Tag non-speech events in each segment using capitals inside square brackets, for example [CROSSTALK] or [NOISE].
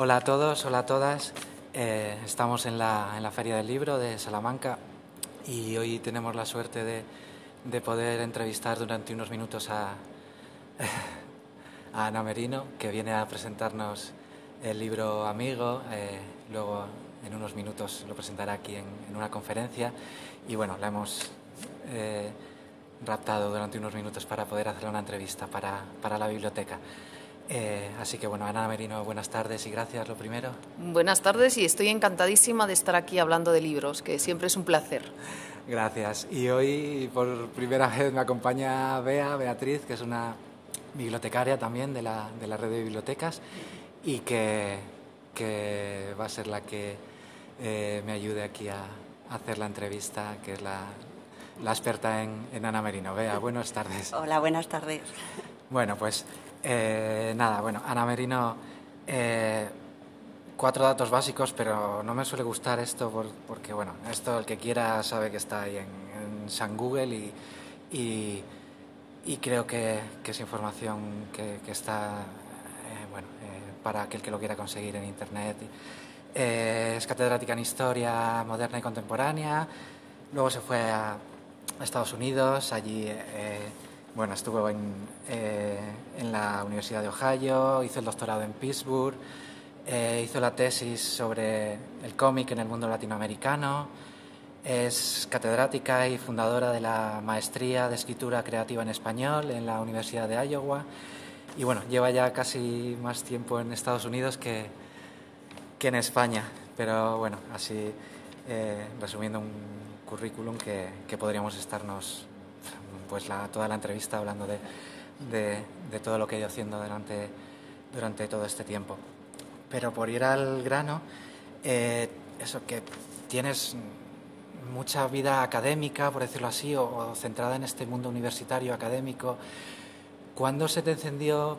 Hola a todos, hola a todas. Eh, estamos en la, en la, Feria del Libro de Salamanca y hoy tenemos la suerte de, de poder entrevistar durante unos minutos [LAUGHS] a, Ana Merino, que viene a presentarnos el libro Amigo. Eh, luego, en unos minutos, lo presentará aquí en, en una conferencia. Y bueno, la hemos eh, raptado durante unos minutos para poder hacer una entrevista para, para la biblioteca. Eh, así que bueno, Ana Merino, buenas tardes y gracias, lo primero. Buenas tardes y estoy encantadísima de estar aquí hablando de libros, que siempre es un placer. Gracias. Y hoy por primera [LAUGHS] vez me acompaña Bea, Beatriz, que es una bibliotecaria también de la, de la red de bibliotecas y que, que va a ser la que eh, me ayude aquí a, a, hacer la entrevista, que es la, la experta en, en Ana Merino. Bea, buenas tardes. Hola, buenas tardes. Bueno, pues eh, nada, bueno, Ana Merino, eh, cuatro datos básicos, pero no me suele gustar esto por, porque, bueno, esto el que quiera sabe que está ahí en, San Google y, y, creo que, es información que, está, eh, bueno, para aquel que lo quiera conseguir en Internet. es catedrática en Historia Moderna y Contemporánea, luego se fue a Estados Unidos, allí bueno, estuvo en, eh, en, la Universidad de Ohio, hizo el doctorado en Pittsburgh, eh, hizo la tesis sobre el cómic en el mundo latinoamericano, es catedrática y fundadora de la maestría de escritura creativa en español en la Universidad de Iowa. Y bueno, lleva ya casi más tiempo en Estados Unidos que, que en España, pero bueno, así eh, resumiendo un currículum que, que podríamos estarnos pues toda la entrevista hablando de, de, de, todo lo que he ido haciendo durante, durante todo este tiempo. Pero por ir al grano, eh, eso que tienes mucha vida académica, por decirlo así, o, o, centrada en este mundo universitario académico. ¿Cuándo se te encendió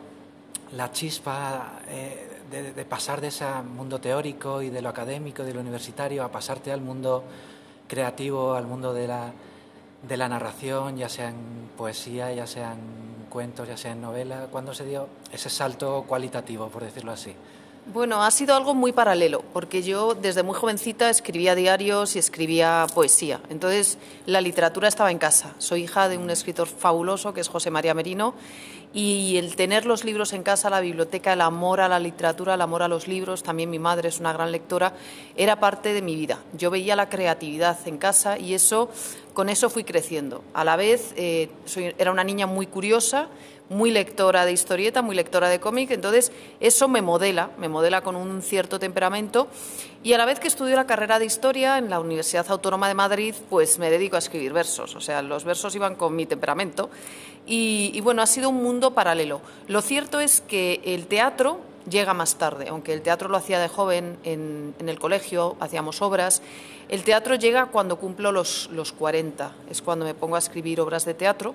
la chispa eh, de, de, pasar de ese mundo teórico y de lo académico, de lo universitario, a pasarte al mundo creativo, al mundo de la, de la narración, ya sea en poesía, ya sea en cuentos, ya sea en novela? ¿Cuándo se dio ese salto cualitativo, por decirlo así? Bueno, ha sido algo muy paralelo, porque yo desde muy jovencita escribía diarios y escribía poesía. Entonces, la literatura estaba en casa. Soy hija de un escritor fabuloso que es José María Merino y el tener los libros en casa, la biblioteca, el amor a la literatura, el amor a los libros, también mi madre es una gran lectora, era parte de mi vida. Yo veía la creatividad en casa y eso, con eso fui creciendo. A la vez, eh, era una niña muy curiosa, muy lectora de historieta, muy lectora de cómic, entonces eso me modela, me modela con un cierto temperamento y a la vez que estudio la carrera de historia en la Universidad Autónoma de Madrid, pues me dedico a escribir versos, o sea, los versos iban con mi temperamento y, bueno, ha sido un mundo paralelo. Lo cierto es que el teatro llega más tarde, aunque el teatro lo hacía de joven en, en el colegio, hacíamos obras, el teatro llega cuando cumplo los, los 40, es cuando me pongo a escribir obras de teatro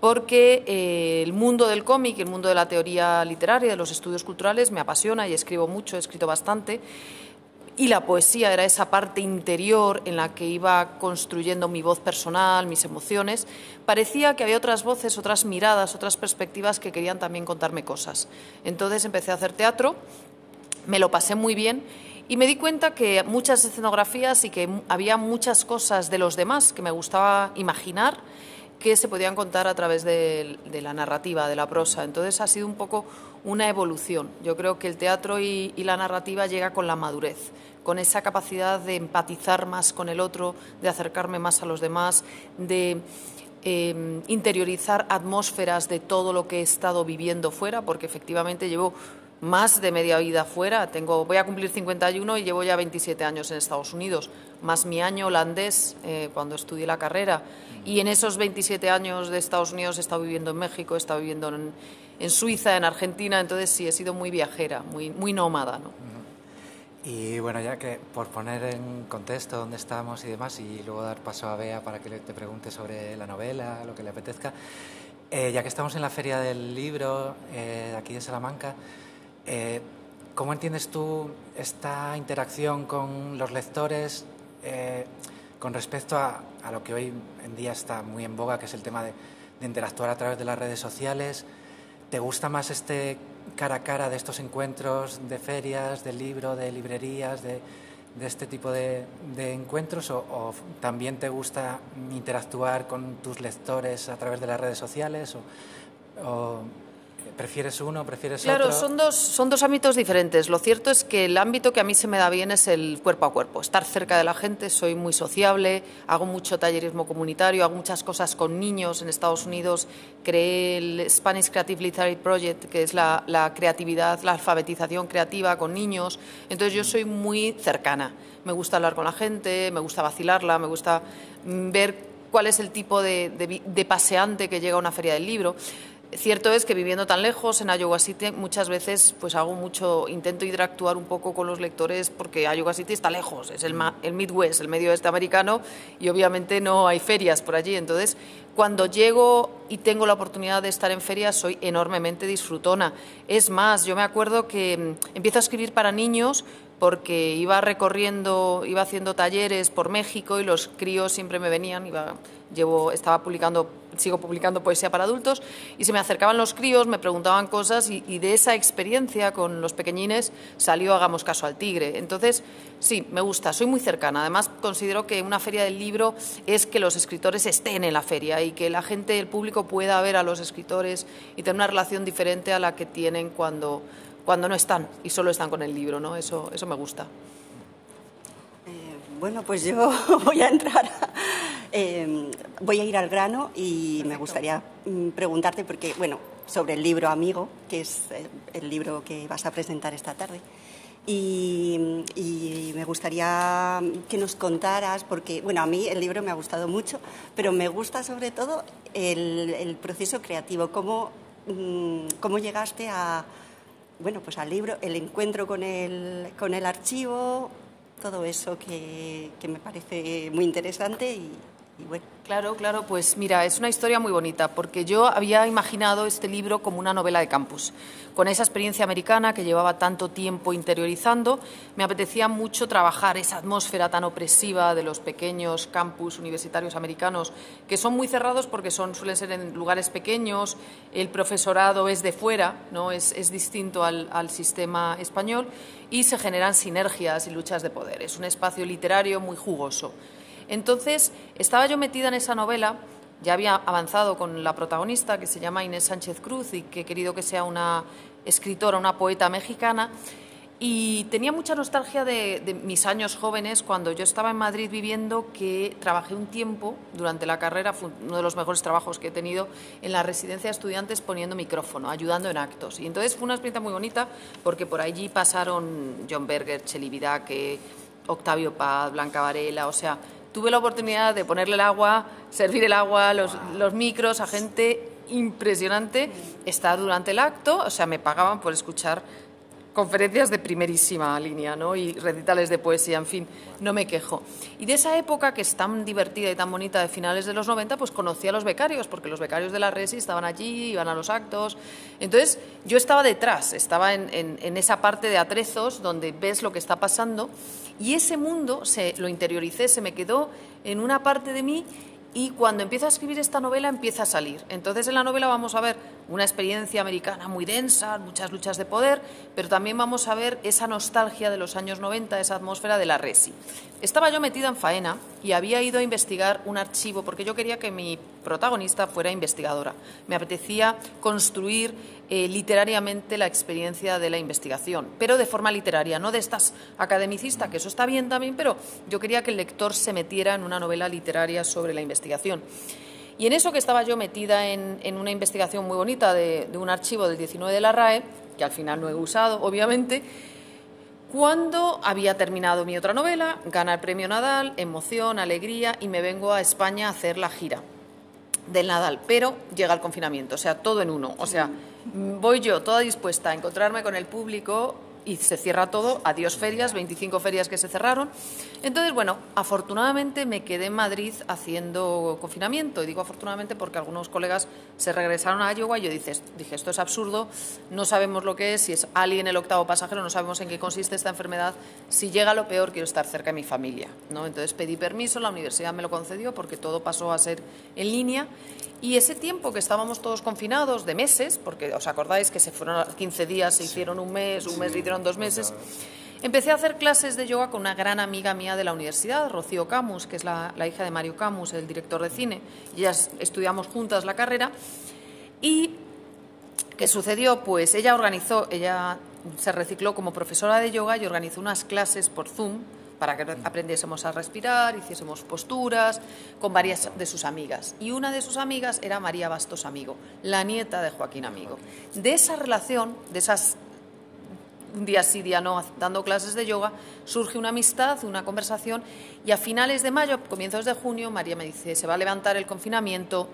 porque eh, el mundo del cómic, el mundo de la teoría literaria, de los estudios culturales, me apasiona y escribo mucho, he escrito bastante. Y la poesía era esa parte interior en la que iba construyendo mi voz personal, mis emociones. Parecía que había otras voces, otras miradas, otras perspectivas que querían también contarme cosas. Entonces empecé a hacer teatro, me lo pasé muy bien y me di cuenta que muchas escenografías y que había muchas cosas de los demás que me gustaba imaginar que se podían contar a través de, la narrativa, de la prosa. Entonces ha sido un poco una evolución. Yo creo que el teatro y, la narrativa llega con la madurez, con esa capacidad de empatizar más con el otro, de acercarme más a los demás, de em, interiorizar atmósferas de todo lo que he estado viviendo fuera, porque efectivamente llevo más de media vida fuera. Tengo, voy a cumplir 51 y llevo ya 27 años en Estados Unidos, más mi año holandés eh, cuando estudié la carrera. Y en esos 27 años de Estados Unidos he estado viviendo en México, he estado viviendo en, en Suiza, en Argentina, entonces sí, he sido muy viajera, muy, muy nómada. ¿no? Y bueno, ya que por poner en contexto dónde estamos y demás, y luego dar paso a Bea para que te pregunte sobre la novela, lo que le apetezca, eh, ya que estamos en la Feria del Libro eh, aquí de Salamanca, eh, ¿Cómo entiendes tú esta interacción con los lectores eh, con respecto a, lo que hoy en día está muy en boga, que es el tema de, interactuar a través de las redes sociales? ¿Te gusta más este cara a cara de estos encuentros de ferias, de libro, de librerías, de, este tipo de, encuentros? O, también te gusta interactuar con tus lectores a través de las redes sociales? o ¿Prefieres uno, prefieres otro? Claro, son dos, son dos ámbitos diferentes. Lo cierto es que el ámbito que a mí se me da bien es el cuerpo a cuerpo, estar cerca de la gente, soy muy sociable, hago mucho tallerismo comunitario, hago muchas cosas con niños. En Estados Unidos creé el Spanish Creative Literary Project, que es la, la creatividad, la alfabetización creativa con niños. Entonces yo soy muy cercana. Me gusta hablar con la gente, me gusta vacilarla, me gusta ver cuál es el tipo de, de, de paseante que llega a una feria del libro. Cierto es que viviendo tan lejos en Iowa City muchas veces pues hago mucho intento interactuar un poco con los lectores porque Iowa City está lejos, es el, el Midwest, el medio oeste americano y obviamente no hay ferias por allí. Entonces, cuando llego y tengo la oportunidad de estar en ferias soy enormemente disfrutona. Es más, yo me acuerdo que mm, empiezo a escribir para niños porque iba recorriendo, iba haciendo talleres por México y los críos siempre me venían, iba, llevo, estaba publicando, sigo publicando poesía para adultos y se me acercaban los críos, me preguntaban cosas y, de esa experiencia con los pequeñines salió Hagamos caso al tigre. Entonces, sí, me gusta, soy muy cercana. Además, considero que una feria del libro es que los escritores estén en la feria y que la gente, el público pueda ver a los escritores y tener una relación diferente a la que tienen cuando cuando no están y solo están con el libro, ¿no? Eso, eso me gusta. Eh, bueno, pues yo [LAUGHS] voy a entrar, eh, voy a ir al grano y me gustaría mm, preguntarte, porque, bueno, sobre el libro Amigo, que es eh, el libro que vas a presentar esta tarde. Y, me gustaría que nos contaras, porque, bueno, a mí el libro me ha gustado mucho, pero me gusta sobre todo el, el proceso creativo, cómo, mm, cómo llegaste a, bueno, pues al libro, el encuentro con el, con el archivo, todo eso que, que me parece muy interesante y, Claro, claro, pues mira, es una historia muy bonita porque yo había imaginado este libro como una novela de campus. Con esa experiencia americana que llevaba tanto tiempo interiorizando, me apetecía mucho trabajar esa atmósfera tan opresiva de los pequeños campus universitarios americanos, que son muy cerrados porque son, suelen ser en lugares pequeños, el profesorado es de fuera, ¿no? es, distinto al, al sistema español y se generan sinergias y luchas de poder. Es un espacio literario muy jugoso. Entonces, estaba yo metida en esa novela, ya había avanzado con la protagonista, que se llama Inés Sánchez Cruz, y que he querido que sea una escritora, una poeta mexicana, y tenía mucha nostalgia de, mis años jóvenes, cuando yo estaba en Madrid viviendo, que trabajé un tiempo durante la carrera, fue uno de los mejores trabajos que he tenido en la residencia de estudiantes poniendo micrófono, ayudando en actos. Y entonces fue una experiencia muy bonita porque por allí pasaron John Berger, Cheli Vidaque, Octavio Paz, Blanca Varela, o sea, tuve la oportunidad de ponerle el agua, servir el agua, los, los micros a gente impresionante, estar durante el acto, o sea, me pagaban por escuchar conferencias de primerísima línea ¿no? y recitales de poesía, en fin, no me quejo. Y de esa época que es tan divertida y tan bonita de finales de los 90, pues conocí a los becarios, porque los becarios de la Resi estaban allí, iban a los actos. Entonces yo estaba detrás, estaba en, en, esa parte de atrezos donde ves lo que está pasando y ese mundo se, lo interioricé, se me quedó en una parte de mí y cuando empiezo a escribir esta novela empieza a salir. Entonces en la novela vamos a ver una experiencia americana muy densa, muchas luchas de poder, pero también vamos a ver esa nostalgia de los años 90, esa atmósfera de la Resi. Estaba yo metida en faena y había ido a investigar un archivo porque yo quería que mi protagonista fuera investigadora. Me apetecía construir eh, literariamente la experiencia de la investigación, pero de forma literaria, no de estas academicistas, que eso está bien también, pero yo quería que el lector se metiera en una novela literaria sobre la investigación. Y en eso que estaba yo metida en, una investigación muy bonita de, un archivo del 19 de la RAE, que al final no he usado, obviamente, cuando había terminado mi otra novela, gana el premio Nadal, emoción, alegría, y me vengo a España a hacer la gira del Nadal, pero llega el confinamiento, o sea, todo en uno. O sea, voy yo toda dispuesta a encontrarme con el público y se cierra todo, adiós ferias, 25 ferias que se cerraron. Entonces, bueno, afortunadamente me quedé en Madrid haciendo confinamiento, y digo afortunadamente porque algunos colegas se regresaron a Iowa y yo dije, dije, esto es absurdo, no sabemos lo que es, si es alguien el octavo pasajero, no sabemos en qué consiste esta enfermedad, si llega lo peor quiero estar cerca de mi familia. ¿no? Entonces pedí permiso, la universidad me lo concedió porque todo pasó a ser en línea y ese tiempo que estábamos todos confinados, de meses, porque os acordáis que se fueron 15 días, se hicieron un mes, un mes se hicieron dos meses, empecé a hacer clases de yoga con una gran amiga mía de la universidad, Rocío Camus, que es la, hija de Mario Camus, el director de cine. Y ellas estudiamos juntas la carrera. ¿Y qué sucedió? Pues ella organizó, ella se recicló como profesora de yoga y organizó unas clases por Zoom para que aprendiésemos a respirar, hiciésemos posturas con varias de sus amigas. Y una de sus amigas era María Bastos Amigo, la nieta de Joaquín Amigo. De esa relación, de esas un día sí, día no, dando clases de yoga, surge una amistad, una conversación y a finales de mayo, comienzos de junio, María me dice, se va a levantar el confinamiento,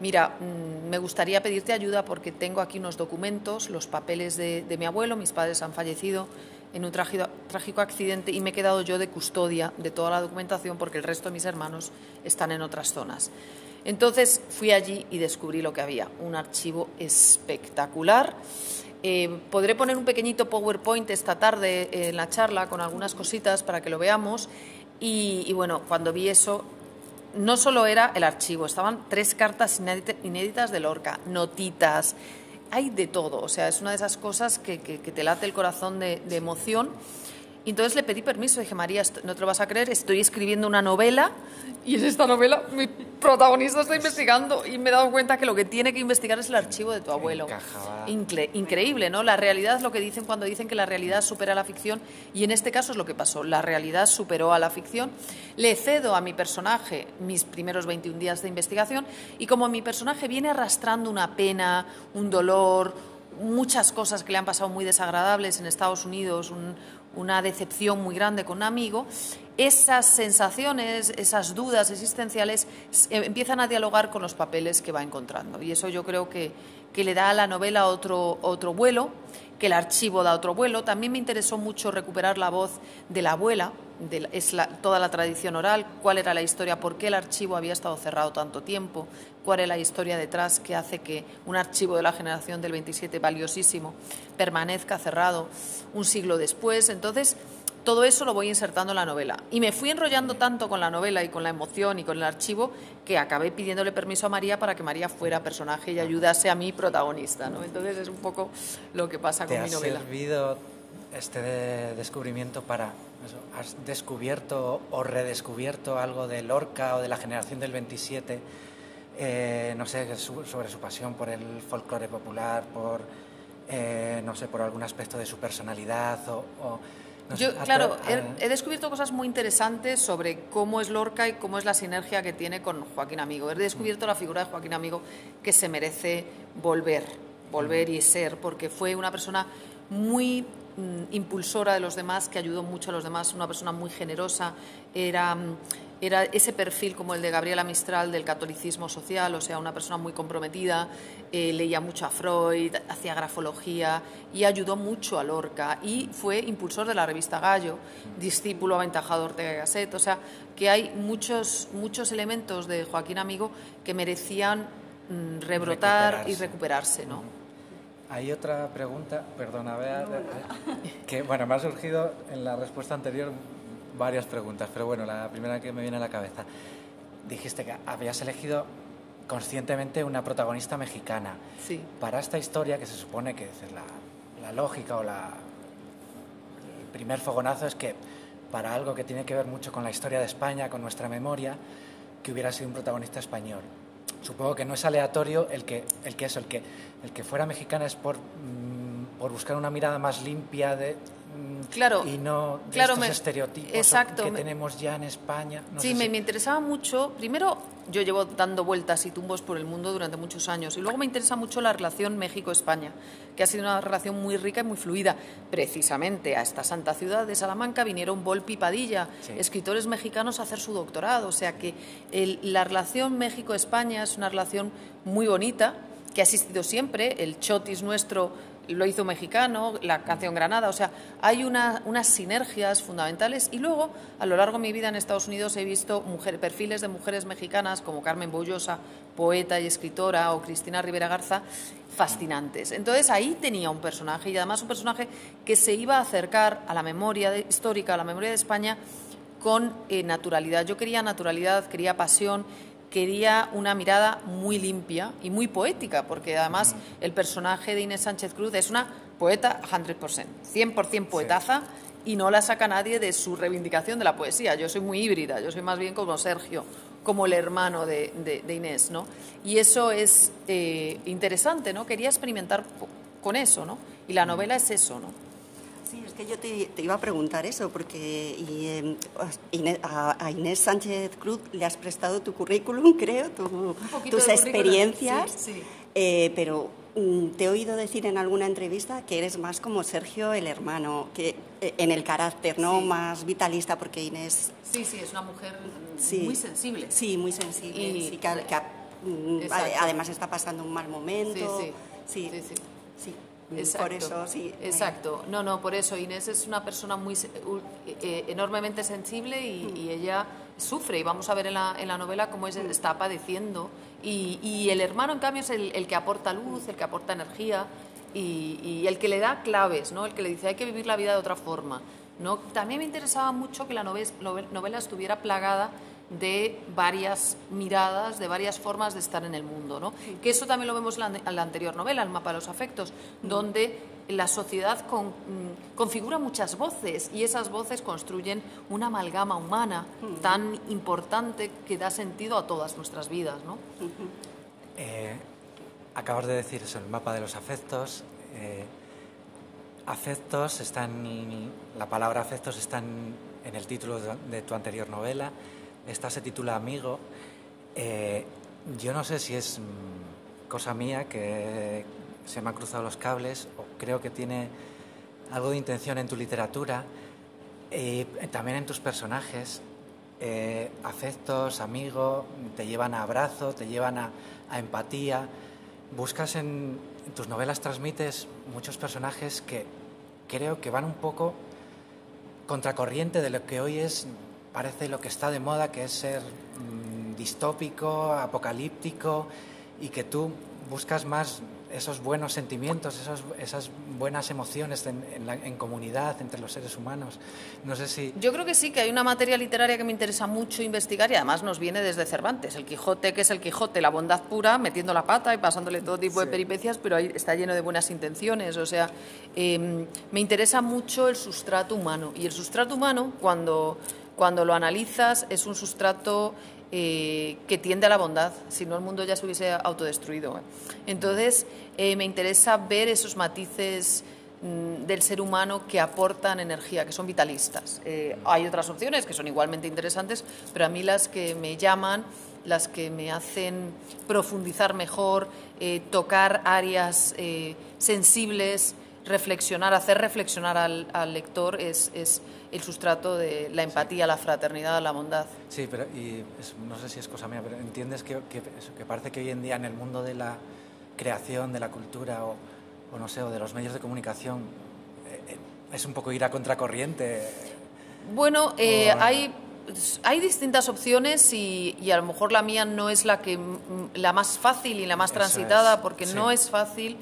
mira, mm, me gustaría pedirte ayuda porque tengo aquí unos documentos, los papeles de, de mi abuelo, mis padres han fallecido, en un trágico accidente y me he quedado yo de custodia de toda la documentación porque el resto de mis hermanos están en otras zonas. Entonces fui allí y descubrí lo que había, un archivo espectacular. Eh, podré poner un pequeñito PowerPoint esta tarde en la charla con algunas cositas para que lo veamos. Y, y bueno, cuando vi eso, no solo era el archivo, estaban tres cartas inéditas de Lorca, notitas, hay de todo, o sea, es una de esas cosas que, te late el corazón de, de emoción y entonces le pedí permiso, dije, María, no te lo vas a creer, estoy escribiendo una novela y en esta novela mi protagonista está investigando y me he dado cuenta que lo que tiene que investigar es el archivo de tu abuelo. increíble, ¿no? La realidad es lo que dicen cuando dicen que la realidad supera la ficción y en este caso es lo que pasó. La realidad superó a la ficción. Le cedo a mi personaje mis primeros 21 días de investigación y como mi personaje viene arrastrando una pena, un dolor, muchas cosas que le han pasado muy desagradables en Estados Unidos, un, una decepción muy grande con un amigo, esas sensaciones, esas dudas existenciales eh, empiezan a dialogar con los papeles que va encontrando. Y eso yo creo que, que le da a la novela otro, otro vuelo, que el archivo da otro vuelo. También me interesó mucho recuperar la voz de la abuela, es toda la tradición oral, cuál era la historia, por qué el archivo había estado cerrado tanto tiempo, cuál es la historia detrás que hace que un archivo de la generación del 27 valiosísimo permanezca cerrado un siglo después. Entonces, todo eso lo voy insertando en la novela. Y me fui enrollando tanto con la novela y con la emoción y con el archivo que acabé pidiéndole permiso a María para que María fuera personaje y ayudase a mi protagonista. ¿no? Entonces es un poco lo que pasa con mi novela. ¿Te ha servido este descubrimiento para ¿Has descubierto o redescubierto algo de Lorca o de la generación del 27? Eh, no sé, sobre su pasión por el folclore popular, por, eh, no sé, por algún aspecto de su personalidad o... Yo, claro, he, descubierto cosas muy interesantes sobre cómo es Lorca y cómo es la sinergia que tiene con Joaquín Amigo. He descubierto la figura de Joaquín Amigo que se merece volver, volver y ser, porque fue una persona muy Mm, impulsora de los demás, que ayudó mucho a los demás, una persona muy generosa, era, mm, era ese perfil como el de Gabriela Mistral del catolicismo social, o sea, una persona muy comprometida, eh, leía mucho a Freud, hacía grafología y ayudó mucho a Lorca y fue impulsor de la revista Gallo, discípulo aventajado de Ortega y Gasset, o sea, que hay muchos, muchos elementos de Joaquín Amigo que merecían mm, rebrotar y recuperarse, ¿no? Hay otra pregunta, perdona, Bea, que bueno, me ha surgido en la respuesta anterior varias preguntas, pero bueno, la primera que me viene a la cabeza. Dijiste que habías elegido conscientemente una protagonista mexicana. Sí. Para esta historia, que se supone que es la, la lógica o la, el primer fogonazo es que para algo que tiene que ver mucho con la historia de España, con nuestra memoria, que hubiera sido un protagonista español. Supongo que no es aleatorio el que, el que eso, el que, el que fuera mexicana es por, mm, por buscar una mirada más limpia de, Claro, y no de claro, estos me- estereotipos exacto, que me- tenemos ya en España. No sí, me, si- me interesaba mucho. Primero, yo llevo dando vueltas y tumbos por el mundo durante muchos años. Y luego me interesa mucho la relación México-España, que ha sido una relación muy rica y muy fluida. Precisamente a esta santa ciudad de Salamanca vinieron Volpi y Padilla, Sí. escritores mexicanos, a hacer su doctorado. O sea que el- la relación México-España es una relación muy bonita, que ha existido siempre. El chotis nuestro lo hizo mexicano, la canción Granada, o sea, hay una- unas sinergias fundamentales y luego a lo largo de mi vida en Estados Unidos he visto perfiles de mujeres mexicanas como Carmen Bollosa, poeta y escritora, o Cristina Rivera Garza, fascinantes. Entonces ahí tenía un personaje y además un personaje que se iba a acercar a la memoria histórica, a la memoria de España con eh, naturalidad. Yo quería naturalidad, quería pasión, quería una mirada muy limpia y muy poética, porque además el personaje de Inés Sánchez Cruz es una poeta 100%, 100% poetaza y no la saca nadie de su reivindicación de la poesía. Yo soy muy híbrida, yo soy más bien como Sergio, como el hermano de, de- de Inés, ¿no? Y eso es eh, interesante, ¿no? Quería experimentar con eso, ¿no? Y la novela es eso, ¿no? Sí, es que yo te, te iba a preguntar eso, porque y, eh, a, Inés Sánchez Cruz le has prestado tu currículum, [LAUGHS] creo, tu- tus experiencias, sí, sí. eh, pero mm, te he oído decir en alguna entrevista que eres más como Sergio el hermano, que eh, en el carácter, ¿no? Sí. Más vitalista, porque Inés Sí, sí, es una mujer sí, muy sensible. Sí, muy sensible. Y- sí, que mm, además está pasando un mal momento. Sí, sí, sí, sí. Exacto. Por eso, sí. me- Exacto. No, no, por eso Inés es una persona muy u- eh, enormemente sensible y, y ella sufre. Y vamos a ver en la, en la novela cómo ella está padeciendo. Y, y el hermano, en cambio, es el, el que aporta luz, el que aporta energía y, y el que le da claves, ¿no? El que le dice hay que vivir la vida de otra forma. ¿no? También me interesaba mucho que la noves- novel- novela estuviera plagada de varias miradas, de varias formas de estar en el mundo. ¿no? Que eso también lo vemos en la, anterior novela, El mapa de los afectos, donde la sociedad con- mm, configura muchas voces y esas voces construyen una amalgama humana tan importante que da sentido a todas nuestras vidas. ¿no? Eh, acabas de decir eso, el mapa de los afectos. eh, afectos están, la palabra afectos está en, en el título de tu anterior novela. Esta se titula Amigo. Eh, yo no sé si es mm, cosa mía que se me han cruzado los cables o creo que tiene algo de intención en tu literatura, eh, también en tus personajes. Eh, afectos, amigo, te llevan a abrazo, te llevan a, empatía. Buscas en tus novelas, transmites muchos personajes que creo que van un poco contracorriente de lo que hoy es, parece lo que está de moda, que es ser mm, distópico, apocalíptico, y que tú buscas más esos buenos sentimientos, esos, esas buenas emociones en, en la- en comunidad, entre los seres humanos. No sé si... Yo creo que sí, que hay una materia literaria que me interesa mucho investigar y además nos viene desde Cervantes. El Quijote, que es el Quijote, la bondad pura, metiendo la pata y pasándole todo tipo de peripecias, pero ahí está lleno de buenas intenciones. O sea, eh, me interesa mucho el sustrato humano. Y el sustrato humano, cuando, cuando lo analizas, es un sustrato eh, que tiende a la bondad, si no el mundo ya se hubiese autodestruido. ¿eh? Entonces, eh, me interesa ver esos matices mm, del ser humano que aportan energía, que son vitalistas. Eh, hay otras opciones que son igualmente interesantes, pero a mí las que me llaman, las que me hacen profundizar mejor, tocar áreas sensibles, reflexionar, hacer reflexionar al, al lector es, es el sustrato de la empatía, la fraternidad, la bondad. Sí, pero y es- no sé si es cosa mía, pero entiendes que, que, parece que hoy en día en el mundo de la creación, de la cultura o, o no sé, o de los medios de comunicación eh, eh, es un poco ir a contracorriente. Bueno, eh, O- hay, hay distintas opciones y, y a lo mejor la mía no es la, que, la más fácil y la más Eso transitada es, porque sí. no es fácil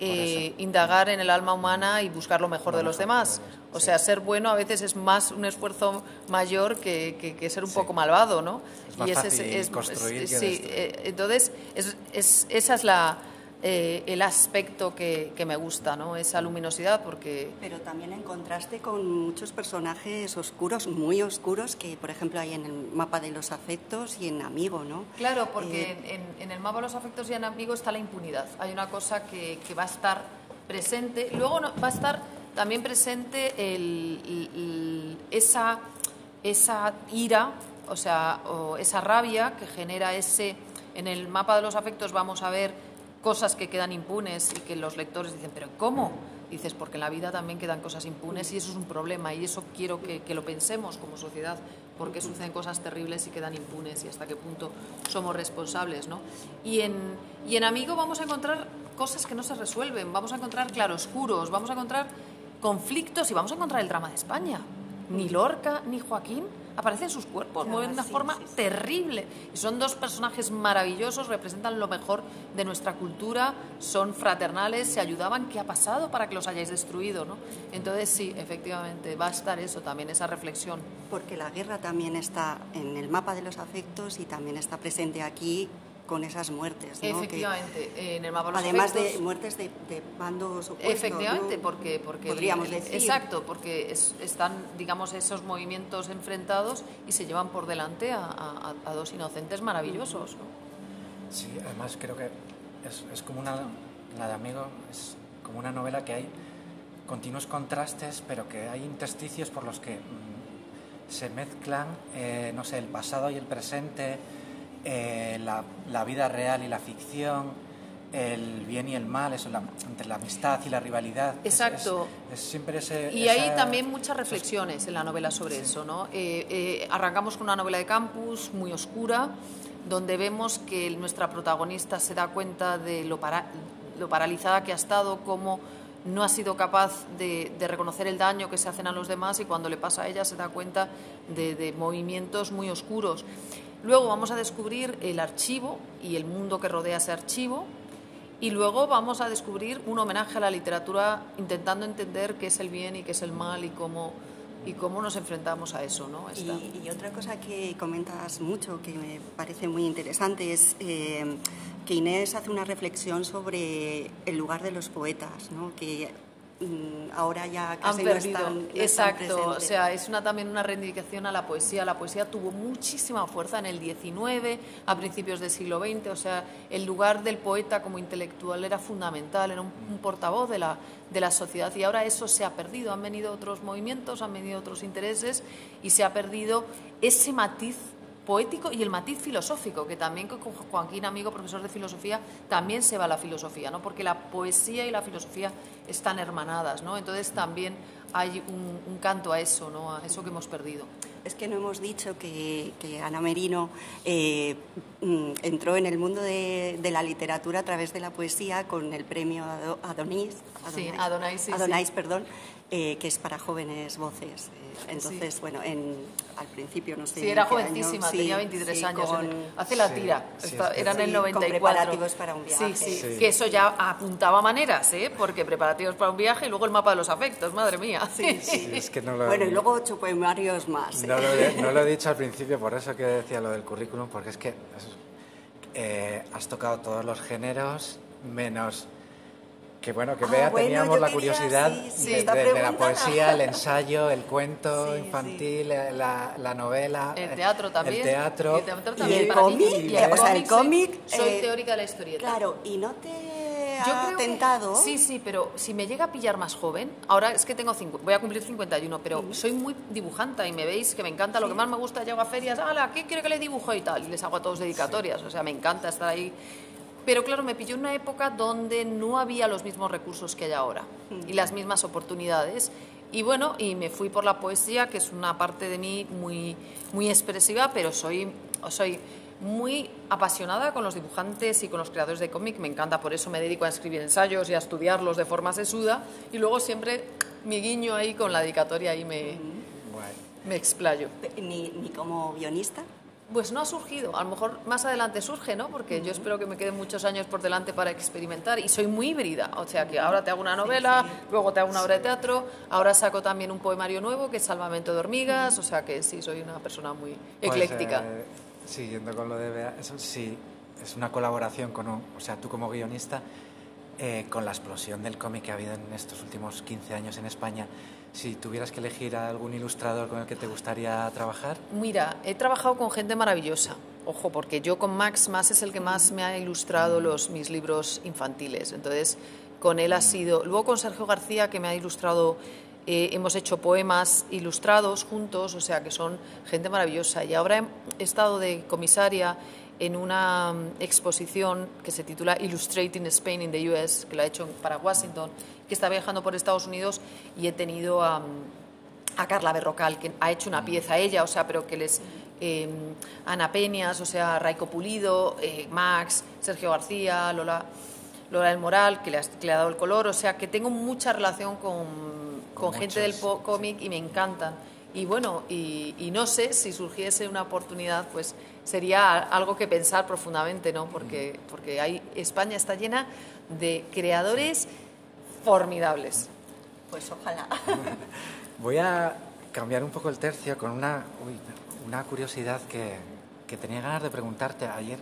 eh, indagar en el alma humana y buscar lo mejor de los demás. O sea, ser bueno a veces es más un esfuerzo mayor que, que, ser un poco malvado, ¿no? Es más y fácil es, construir sí, eh, entonces es, esa es la, eh, el aspecto que, que, me gusta, ¿no? Esa luminosidad, porque... Pero también en contraste con muchos personajes oscuros, muy oscuros, que por ejemplo hay en el mapa de los afectos y en Amigo, ¿no? Claro, porque eh, en, el mapa de los afectos y en Amigo está la impunidad. Hay una cosa que, que va a estar presente. Luego va a estar también presente el, esa, esa ira, o sea, o esa rabia que genera ese... En el mapa de los afectos vamos a ver cosas que quedan impunes y que los lectores dicen, pero ¿cómo? Dices, porque en la vida también quedan cosas impunes y eso es un problema y eso quiero que, lo pensemos como sociedad, porque suceden cosas terribles y quedan impunes y hasta qué punto somos responsables, ¿no? Y en, y en Amigo vamos a encontrar cosas que no se resuelven, vamos a encontrar claroscuros, vamos a encontrar conflictos y vamos a encontrar el drama de España. Ni Lorca ni Joaquín aparecen sus cuerpos, mueven de una forma terrible. Y son dos personajes maravillosos, representan lo mejor de nuestra cultura, son fraternales, se ayudaban. ¿Qué ha pasado para que los hayáis destruido? ¿no? Entonces, sí, efectivamente, va a estar eso también, esa reflexión. Porque la guerra también está en el mapa de los afectos y también está presente aquí con esas muertes. ¿no? Efectivamente, en el mapa de Además de muertes de, bandos opuestos. Efectivamente, porque, porque... Podríamos decir. Exacto, porque están, digamos, esos movimientos enfrentados y se llevan por delante a, dos inocentes maravillosos. Sí, además creo que es, es, como una... La de Amigo es como una novela que hay continuos contrastes, pero que hay intersticios por los que mm, se mezclan, eh, no sé, el pasado y el presente eh, la, vida real y la ficción, el bien y el mal, eso, entre la amistad y la rivalidad. Exacto. Es, siempre ese, y hay también muchas reflexiones en la novela sobre eso. ¿no? Eh, eh, arrancamos con una novela de campus muy oscura, donde vemos que nuestra protagonista se da cuenta de lo, lo paralizada que ha estado, cómo no ha sido capaz de, reconocer el daño que se hacen a los demás y cuando le pasa a ella se da cuenta de, movimientos muy oscuros. Luego vamos a descubrir el archivo y el mundo que rodea ese archivo. Y luego vamos a descubrir un homenaje a la literatura intentando entender qué es el bien y qué es el mal y cómo, y cómo nos enfrentamos a eso. ¿no? Y, otra cosa que comentas mucho, que me parece muy interesante, es eh, que Inés hace una reflexión sobre el lugar de los poetas, ¿no? que ahora ya casi Han perdido. no están, Exacto, o sea, es una, también una reivindicación a la poesía. La poesía tuvo muchísima fuerza en el XIX, a principios del siglo XX, o sea, el lugar del poeta como intelectual era fundamental, era un, un portavoz de la, de la sociedad y ahora eso se ha perdido. Han venido otros movimientos, han venido otros intereses y se ha perdido ese matiz poético y el matiz filosófico, que también con Joaquín, amigo profesor de filosofía, también se va a la filosofía, ¿no? porque la poesía y la filosofía están hermanadas, ¿no? entonces también hay un, canto a eso, ¿no? a eso que hemos perdido. Es que no hemos dicho que, Ana Merino eh, mm, entró en el mundo de, la literatura a través de la poesía con el premio Adonís, Adonais, sí, Adonais, perdón, eh, que es para jóvenes voces. Entonces, bueno, en, al principio no sé. Sí, era jovencísima, tenía 23 años. hace la tira, era en el 94. Con preparativos para un viaje. Sí, sí, que eso ya apuntaba maneras, ¿eh? Porque preparativos para un viaje y luego el mapa de los afectos, madre mía. Sí, sí. Es que no lo... Bueno, y luego ocho poemarios más. ¿eh? No, lo he, no, lo he, dicho al principio, por eso que decía lo del currículum, porque es que eh, has tocado todos los géneros menos que bueno, que vea, ah, teníamos la curiosidad de, la poesía, el [LAUGHS] ensayo, el cuento infantil, la, la, novela. El teatro también. El teatro. Y el cómic. o sea, el cómic. Soy eh, teórica de la historieta. Claro, y no te ha tentado. sí, sí, pero si me llega a pillar más joven, ahora es que tengo cinco, voy a cumplir 51, pero soy muy dibujanta y me veis que me encanta, lo que más me gusta, llego a ferias, ¡hala! ¿Qué quiere que le dibujo y tal? Y les hago a todos dedicatorias, o sea, me encanta estar ahí pero claro, me pilló en una época donde no había los mismos recursos que hay ahora y las mismas oportunidades. Y bueno, y me fui por la poesía, que es una parte de mí muy, muy expresiva, pero soy, soy muy apasionada con los dibujantes y con los creadores de cómic. Me encanta, por eso me dedico a escribir ensayos y a estudiarlos de forma sesuda. Y luego siempre mi guiño ahí con la dedicatoria ahí me, me explayo. ¿Ni, ¿Ni como guionista? Pues no ha surgido, a lo mejor más adelante surge, ¿no? Porque yo espero que me queden muchos años por delante para experimentar y soy muy híbrida, o sea que ahora te hago una novela, luego te hago una obra de teatro, ahora saco también un poemario nuevo que es Salvamento de hormigas, o sea que sí, soy una persona muy Pues, ecléctica. eh, siguiendo con lo de Bea, eso sí, es una colaboración con, un- o sea, tú como guionista, eh, con la explosión del cómic que ha habido en estos últimos 15 años en España, si tuvieras que elegir a algún ilustrador con el que te gustaría trabajar, Mira, he trabajado con gente maravillosa. Ojo, porque yo con Max más es el que más me ha ilustrado los, mis libros infantiles. Entonces, con él ha sido. Luego con Sergio García, que me ha ilustrado, eh, hemos hecho poemas ilustrados juntos, o sea que son gente maravillosa. Y ahora he estado de comisaria en una mm, exposición que se titula Illustrating Spain in the US, que la he hecho para Washington, que está viajando por Estados Unidos y he tenido a, a Carla Berrocal, que ha hecho una pieza ella, o sea, pero que les... eh, Ana Peñas, o sea, Raico Pulido, eh, Max, Sergio García, Lola, Lola del Moral, que le, has- que le ha dado el color, o sea, que tengo mucha relación con, con Con gente del cómic y me encantan. Y bueno, y, y no sé si surgiese una oportunidad, pues sería algo que pensar profundamente, ¿no? Porque, porque hay, España está llena de creadores formidables. Pues ojalá. [LAUGHS] Voy a cambiar un poco el tercio con una, uy, una curiosidad que, que tenía ganas de preguntarte ayer.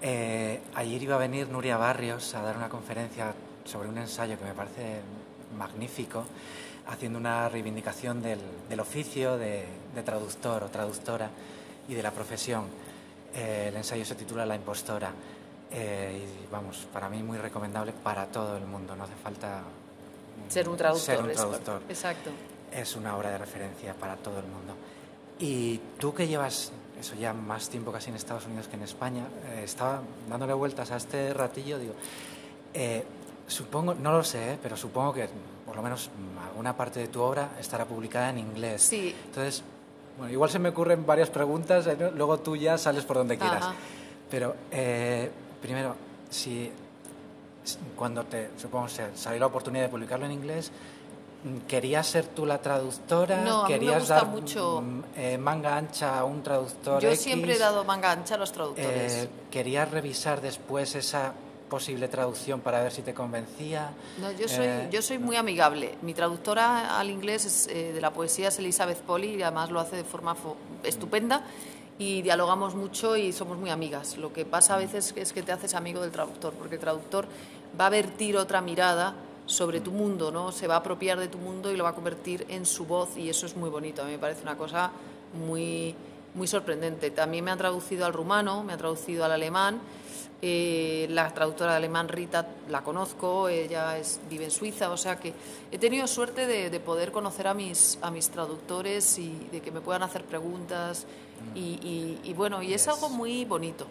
Eh, ayer iba a venir Nuria Barrios a dar una conferencia sobre un ensayo que me parece magnífico, haciendo una reivindicación del, del oficio de, de traductor o traductora y de la profesión. Eh, el ensayo se titula La impostora. Eh, y vamos, para mí muy recomendable para todo el mundo, no hace falta Ser un traductor. ser un traductor Exacto. es una obra de referencia para todo el mundo. Y tú que llevas eso ya más tiempo casi en Estados Unidos que en España, eh, estaba dándole vueltas a este ratillo, digo, eh, supongo, no lo sé, eh, pero supongo que por lo menos mm, alguna parte de tu obra estará publicada en inglés. Sí. Entonces, bueno, igual se me ocurren varias preguntas, eh, luego tú ya sales por donde quieras. Ajá. Pero eh, primero, si cuando te, supongo, se salió la oportunidad de publicarlo en inglés, ¿querías ser tú la traductora? No, a mí me ¿Querías gusta dar mucho- mm, eh, manga ancha a un traductor Yo X? siempre he dado manga ancha a los traductores. Eh, ¿Querías revisar después esa posible traducción para ver si te convencía? No, yo soy, Eh, yo soy muy amigable. Mi traductora al inglés es, eh, de la poesía es Elizabeth Polly y además lo hace de forma fo- estupenda y dialogamos mucho y somos muy amigas. Lo que pasa a veces es que te haces amigo del traductor, porque el traductor va a vertir otra mirada sobre tu mundo, ¿no? Se va a apropiar de tu mundo y lo va a convertir en su voz y eso es muy bonito. A mí me parece una cosa muy, muy sorprendente. También me han traducido al rumano, me han traducido al alemán. Eh, la traductora de alemán Rita la conozco, ella es, vive en Suiza, o sea que he tenido suerte de, de poder conocer a mis, a mis traductores y de que me puedan hacer preguntas. Y, y- y bueno, y es algo muy bonito.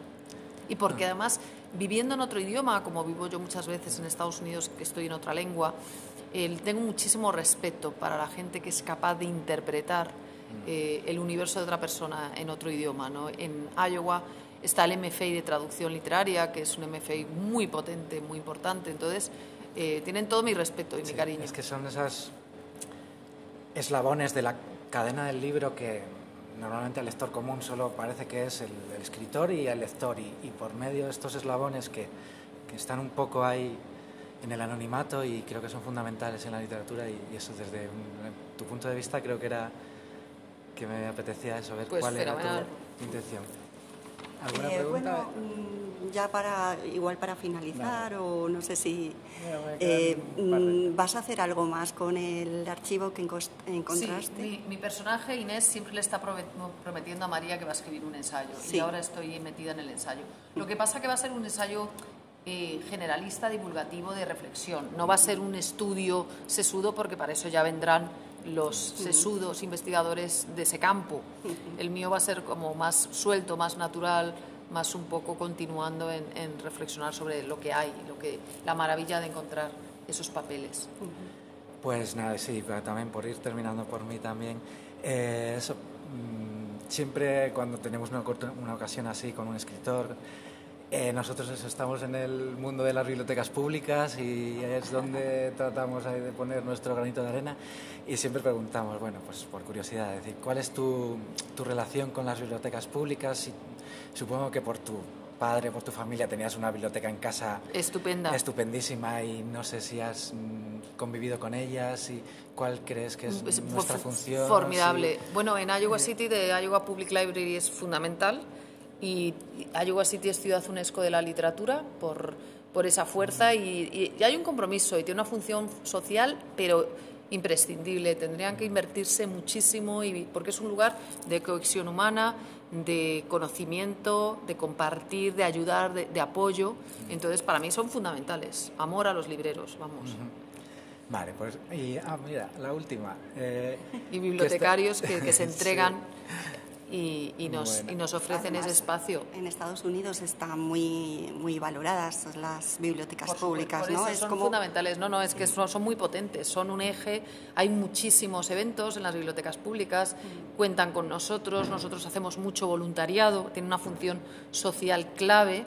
Y porque además, viviendo en otro idioma, como vivo yo muchas veces en Estados Unidos, que estoy en otra lengua, el- tengo muchísimo respeto para la gente que es capaz de interpretar eh, el universo de otra persona en otro idioma. ¿no? En Iowa está el MFI de traducción literaria, que es un MFI muy potente, muy importante. Entonces, eh, tienen todo mi respeto y mi cariño. Es que son esas eslabones de la cadena del libro que normalmente al lector común solo parece que es el, el escritor y el lector. Y, y por medio de estos eslabones que, que están un poco ahí en el anonimato y creo que son fundamentales en la literatura y, y eso desde un- tu punto de vista creo que era que me apetecía eso, ver Pues cuál era fenomenal. tu intención. ¿Alguna Eh, pregunta? bueno, mm, ya para igual para finalizar o no sé si eh, mm, vas a hacer algo más con el archivo que encontraste. Sí, mi, mi personaje Inés siempre le está prometiendo a María que va a escribir un ensayo y Sí. ahora estoy metida en el ensayo. Lo que pasa que va a ser un ensayo eh, generalista, divulgativo, de reflexión. No va a ser un estudio sesudo porque para eso ya vendrán los sesudos investigadores de ese campo. El mío va a ser como más suelto, más natural, más un poco continuando en, en reflexionar sobre lo que hay, lo que, la maravilla de encontrar esos papeles. Pues nada, sí, pero también por ir terminando por mí también. eh, eso, mm, siempre cuando tenemos una, una ocasión así con un escritor Eh, nosotros estamos en el mundo de las bibliotecas públicas y es donde tratamos de poner nuestro granito de arena y siempre preguntamos, bueno, pues por curiosidad, decir, ¿cuál es tu, tu relación con las bibliotecas públicas? Y supongo que por tu padre, por tu familia, tenías una biblioteca en casa estupenda, estupendísima y no sé si has mm, convivido con ellas y cuál crees que es pues, nuestra función. Formidable. Bueno, en Iowa City de Iowa Public Library es fundamental y Iowa City es ciudad UNESCO de la literatura por, por esa fuerza y, hay un compromiso y tiene una función social, pero imprescindible. Tendrían que invertirse muchísimo y, porque es un lugar de cohesión humana, de conocimiento, de compartir, de ayudar, de, apoyo. Entonces, para mí son fundamentales. Amor a los libreros, vamos. Vale, pues y ah, mira, la última. Eh, [LAUGHS] y bibliotecarios que, se [LAUGHS] entregan y, nos, y nos ofrecen ese espacio. En Estados Unidos están muy, muy valoradas las bibliotecas públicas, ¿no? es son como... fundamentales, no, no, es que son, son, muy potentes, son un eje, hay muchísimos eventos en las bibliotecas públicas, mm. cuentan con nosotros, nosotros hacemos mucho voluntariado, tiene una función social clave.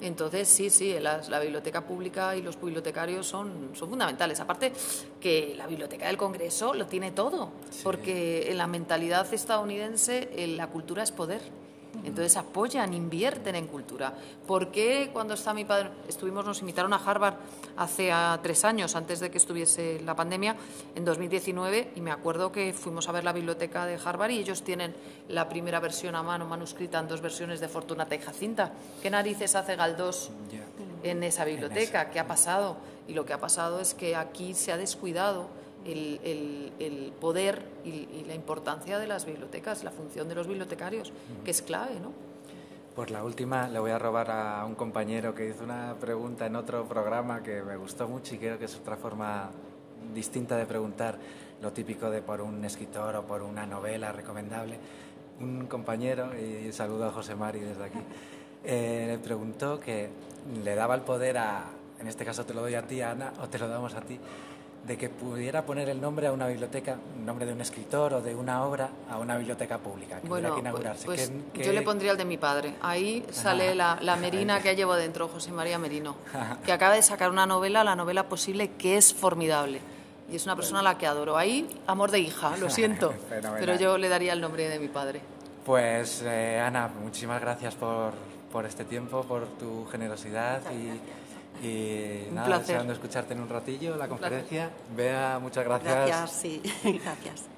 Entonces, sí, sí, la, biblioteca pública y los bibliotecarios son, son fundamentales. Aparte que la biblioteca del Congreso lo tiene todo, porque en la mentalidad estadounidense la cultura es poder. Entonces apoyan, invierten en cultura. ¿Por qué cuando está mi padre, estuvimos, nos invitaron a Harvard hace tres años, antes de que estuviese la pandemia, en 2019, y me acuerdo que fuimos a ver la biblioteca de Harvard y ellos tienen la primera versión a mano, manuscrita en dos versiones de Fortunata y Jacinta. ¿Qué narices hace Galdós en esa biblioteca? ¿Qué ha pasado? Y lo que ha pasado es que aquí se ha descuidado el, poder y, la importancia de las bibliotecas, la función de los bibliotecarios, que es clave, ¿no? Pues la última le voy a robar a un compañero que hizo una pregunta en otro programa que me gustó mucho y creo que es otra forma distinta de preguntar lo típico de por un escritor o por una novela recomendable. Un compañero, y saludo a José Mari desde aquí, eh, le preguntó que le daba el poder a, en este caso te lo doy a ti, Ana, o te lo damos a ti, de que pudiera poner el nombre a una biblioteca, el nombre de un escritor o de una obra a una biblioteca pública que bueno, que inaugurarse. Pues, yo le pondría el de mi padre. Ahí sale la, la, [LAUGHS] Merina que llevo dentro, José María Merino, [LAUGHS] que acaba de sacar una novela, La novela posible, que es formidable. Y es una persona a la que adoro. Ahí, amor de hija, lo [LAUGHS] siento. pero yo le daría el nombre de mi padre. Pues, eh, Ana, muchísimas gracias por, por este tiempo, por tu generosidad y y nada, placer. deseando escucharte en un ratillo la conferencia. Vea, muchas gracias. Gracias, sí, [LAUGHS] gracias.